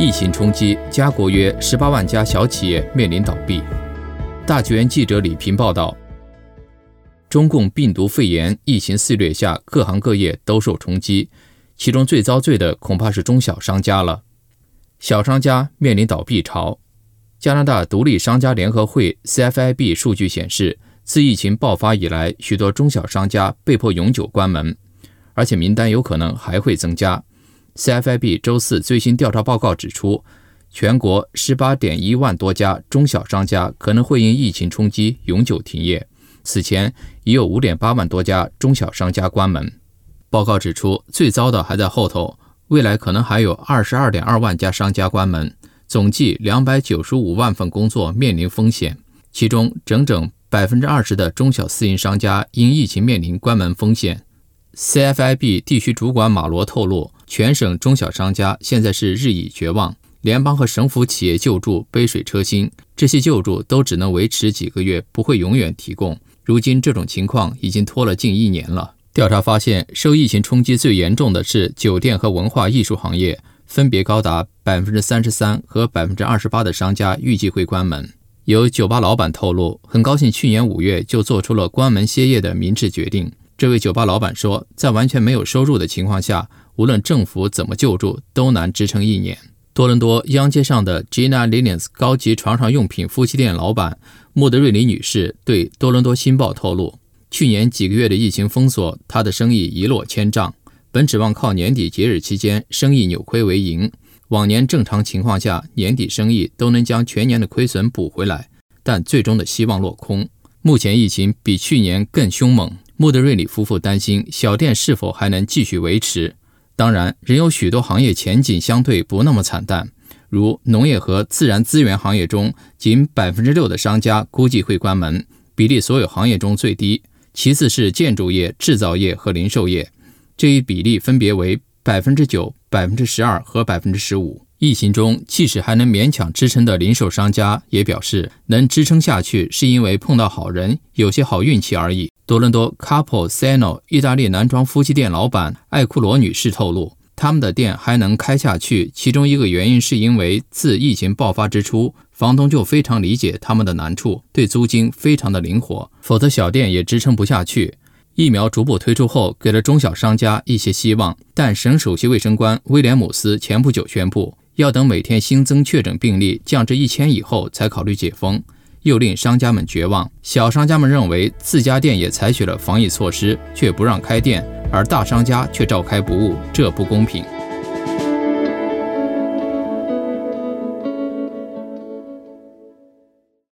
疫情冲击，加国约十八万家小企业面临倒闭。大纪元记者李平报道：中共病毒肺炎疫情肆虐下，各行各业都受冲击，其中最遭罪的恐怕是中小商家了。小商家面临倒闭潮。加拿大独立商家联合会 （CFIB） 数据显示，自疫情爆发以来，许多中小商家被迫永久关门，而且名单有可能还会增加。CFIB 周四最新调查报告指出，全国18.1万多家中小商家可能会因疫情冲击永久停业。此前已有5.8万多家中小商家关门。报告指出，最糟的还在后头，未来可能还有22.2万家商家关门，总计295万份工作面临风险。其中，整整20%的中小私营商家因疫情面临关门风险。CFIB 地区主管马罗透露，全省中小商家现在是日益绝望，联邦和省府企业救助杯水车薪，这些救助都只能维持几个月，不会永远提供。如今这种情况已经拖了近一年了。调查发现，受疫情冲击最严重的是酒店和文化艺术行业，分别高达百分之三十三和百分之二十八的商家预计会关门。有酒吧老板透露，很高兴去年五月就做出了关门歇业的明智决定。这位酒吧老板说，在完全没有收入的情况下，无论政府怎么救助，都难支撑一年。多伦多央街上的 Gina Linens 高级床上用品夫妻店老板穆德瑞里女士对多伦多新报透露，去年几个月的疫情封锁，她的生意一落千丈。本指望靠年底节日期间生意扭亏为盈，往年正常情况下年底生意都能将全年的亏损补回来，但最终的希望落空。目前疫情比去年更凶猛。穆德瑞里夫妇担心小店是否还能继续维持。当然，仍有许多行业前景相对不那么惨淡，如农业和自然资源行业中，仅百分之六的商家估计会关门，比例所有行业中最低。其次是建筑业、制造业和零售业，这一比例分别为百分之九、百分之十二和百分之十五。疫情中，即使还能勉强支撑的零售商家也表示，能支撑下去是因为碰到好人，有些好运气而已。多伦多 Couple Sano 意大利男装夫妻店老板艾库罗女士透露，他们的店还能开下去，其中一个原因是因为自疫情爆发之初，房东就非常理解他们的难处，对租金非常的灵活，否则小店也支撑不下去。疫苗逐步推出后，给了中小商家一些希望，但省首席卫生官威廉姆斯前不久宣布。要等每天新增确诊病例降至一千以后才考虑解封，又令商家们绝望。小商家们认为自家店也采取了防疫措施，却不让开店，而大商家却照开不误，这不公平。